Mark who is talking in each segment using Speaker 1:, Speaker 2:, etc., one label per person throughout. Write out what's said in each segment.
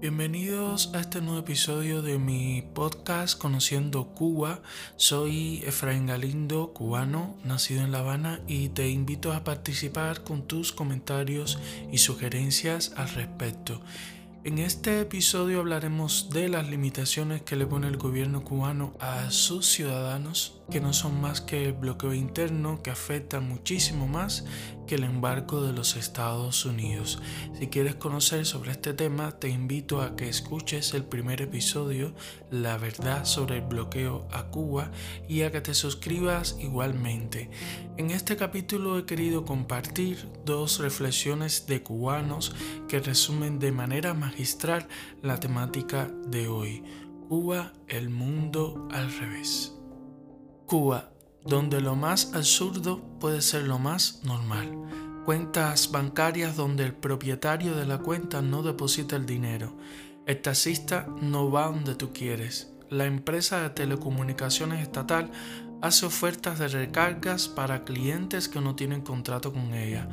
Speaker 1: Bienvenidos a este nuevo episodio de mi podcast Conociendo Cuba. Soy Efraín Galindo, cubano, nacido en La Habana y te invito a participar con tus comentarios y sugerencias al respecto. En este episodio hablaremos de las limitaciones que le pone el gobierno cubano a sus ciudadanos, que no son más que bloqueo interno que afecta muchísimo más que el embargo de los Estados Unidos. Si quieres conocer sobre este tema, te invito a que escuches el primer episodio, La verdad sobre el bloqueo a Cuba, y a que te suscribas igualmente. En este capítulo he querido compartir dos reflexiones de cubanos que resumen de manera magistral la temática de hoy. Cuba, el mundo al revés. Cuba, donde lo más absurdo puede ser lo más normal. Cuentas bancarias donde el propietario de la cuenta no deposita el dinero. El taxista no va donde tú quieres. La empresa de telecomunicaciones estatal hace ofertas de recargas para clientes que no tienen contrato con ella.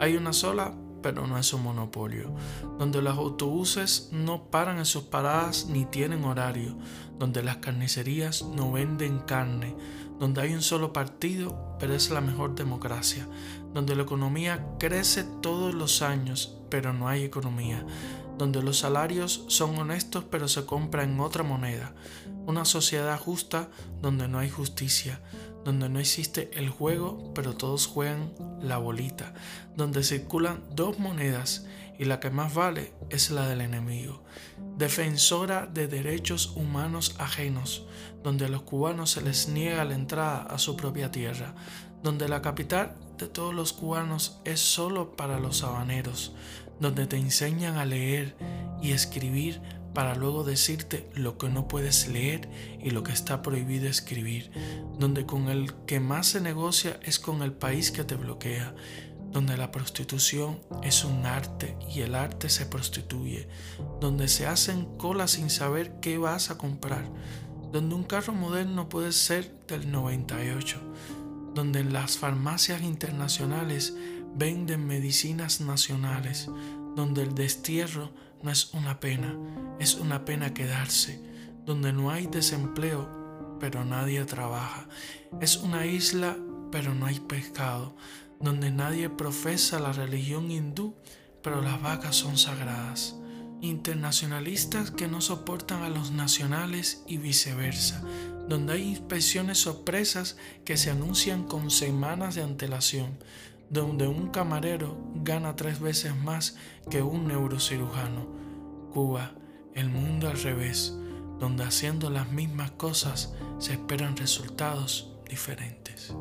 Speaker 1: Hay una sola, pero no es un monopolio, donde los autobuses no paran en sus paradas ni tienen horario, donde las carnicerías no venden carne, donde hay un solo partido, pero es la mejor democracia, donde la economía crece todos los años, pero no hay economía, donde los salarios son honestos, pero se compran en otra moneda, una sociedad justa donde no hay justicia, donde no existe el juego, pero todos juegan la bolita, donde circulan dos monedas y la que más vale es la del enemigo. Defensora de derechos humanos ajenos, donde a los cubanos se les niega la entrada a su propia tierra, donde la capital de todos los cubanos es solo para los habaneros, donde te enseñan a leer y escribir para luego decirte lo que no puedes leer y lo que está prohibido escribir, donde con el que más se negocia es con el país que te bloquea, donde la prostitución es un arte y el arte se prostituye, donde se hacen colas sin saber qué vas a comprar, donde un carro moderno puede ser del 98, donde en las farmacias internacionales venden medicinas nacionales, donde el destierro no es una pena, es una pena quedarse, donde no hay desempleo, pero nadie trabaja, es una isla, pero no hay pescado, donde nadie profesa la religión hindú, pero las vacas son sagradas. Internacionalistas que no soportan a los nacionales y viceversa, donde hay inspecciones sorpresas que se anuncian con semanas de antelación, donde un camarero gana tres veces más que un neurocirujano. Cuba, el mundo al revés, donde haciendo las mismas cosas se esperan resultados diferentes.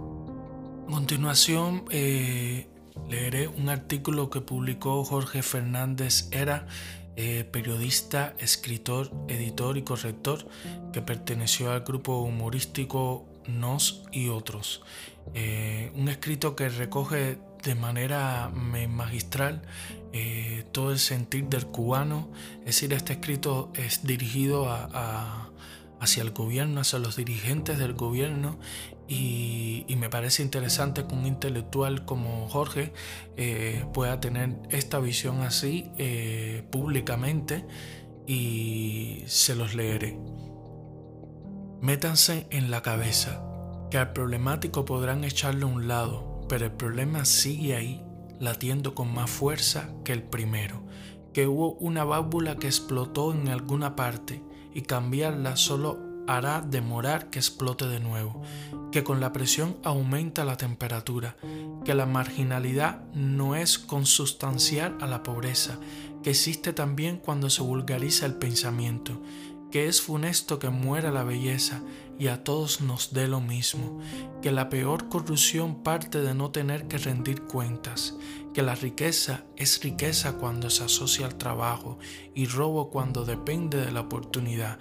Speaker 1: A continuación, eh, leeré un artículo que publicó Jorge Fernández Era, eh, periodista, escritor, editor y corrector, que perteneció al grupo humorístico Nos y otros. Eh, un escrito que recoge de manera magistral todo el sentir del cubano. Es decir, este escrito es dirigido hacia el gobierno, hacia los dirigentes del gobierno y, me parece interesante que un intelectual como Jorge eh, pueda tener esta visión así eh, públicamente y se los leeré. Métanse en la cabeza que al problemático podrán echarlo a un lado, pero el problema sigue ahí, latiendo con más fuerza que el primero, que hubo una válvula que explotó en alguna parte y cambiarla solo hará demorar que explote de nuevo, que con la presión aumenta la temperatura, que la marginalidad no es consustancial a la pobreza, que existe también cuando se vulgariza el pensamiento, que es funesto que muera la belleza y a todos nos dé lo mismo, que la peor corrupción parte de no tener que rendir cuentas, que la riqueza es riqueza cuando se asocia al trabajo y robo cuando depende de la oportunidad,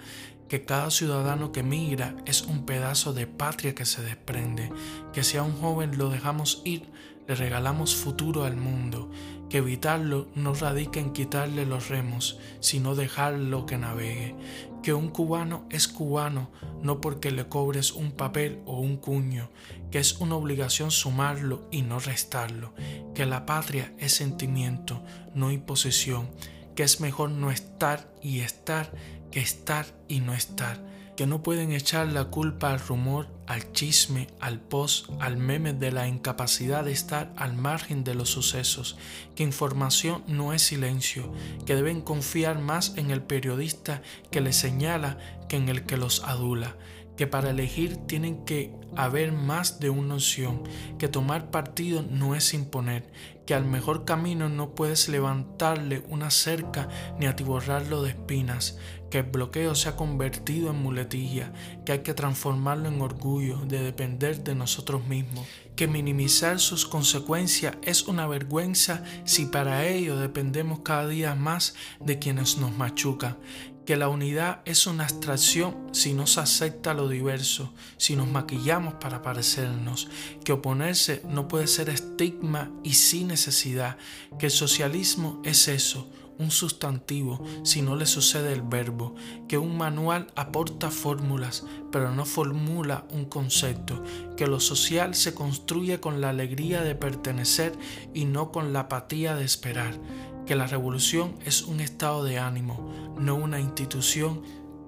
Speaker 1: que cada ciudadano que migra es un pedazo de patria que se desprende, que si a un joven lo dejamos ir, le regalamos futuro al mundo, que evitarlo no radica en quitarle los remos, sino dejarlo que navegue, que un cubano es cubano no porque le cobres un papel o un cuño, que es una obligación sumarlo y no restarlo, que la patria es sentimiento, no imposición, que es mejor no estar y estar que estar y no estar, que no pueden echar la culpa al rumor, al chisme, al post, al meme de la incapacidad de estar al margen de los sucesos, que información no es silencio, que deben confiar más en el periodista que les señala que en el que los adula, que para elegir tienen que haber más de una opción, que tomar partido no es imponer, que al mejor camino no puedes levantarle una cerca ni atiborrarlo de espinas, que el bloqueo se ha convertido en muletilla, que hay que transformarlo en orgullo de depender de nosotros mismos, que minimizar sus consecuencias es una vergüenza si para ello dependemos cada día más de quienes nos machucan, que la unidad es una abstracción si no se acepta lo diverso, si nos maquillamos para parecernos, que oponerse no puede ser estigma y sin necesidad, que el socialismo es eso, un sustantivo si no le sucede el verbo, que un manual aporta fórmulas, pero no formula un concepto, que lo social se construye con la alegría de pertenecer y no con la apatía de esperar, que la revolución es un estado de ánimo, no una institución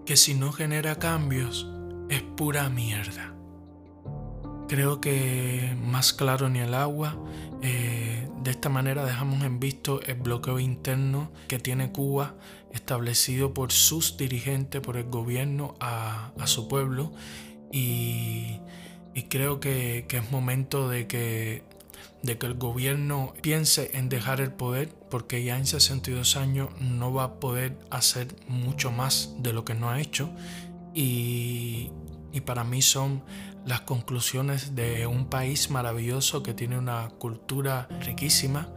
Speaker 1: que si no genera cambios es pura mierda. Creo que más claro ni el agua. Eh, de esta manera dejamos en visto el bloqueo interno que tiene Cuba establecido por sus dirigentes, por el gobierno a, su pueblo. Y, creo que, que es momento de que de que el gobierno piense en dejar el poder porque ya en 62 años no va a poder hacer mucho más de lo que no ha hecho. Y, y para mí son las conclusiones de un país maravilloso que tiene una cultura riquísima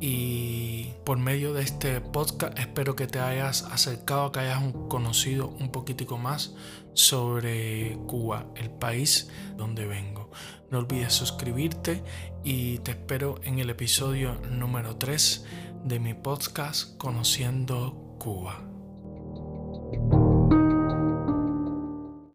Speaker 1: y por medio de este podcast espero que te hayas acercado, que hayas conocido un poquitico más sobre Cuba, el país donde vengo. No olvides suscribirte y te espero en el episodio número 3 de mi podcast Conociendo Cuba.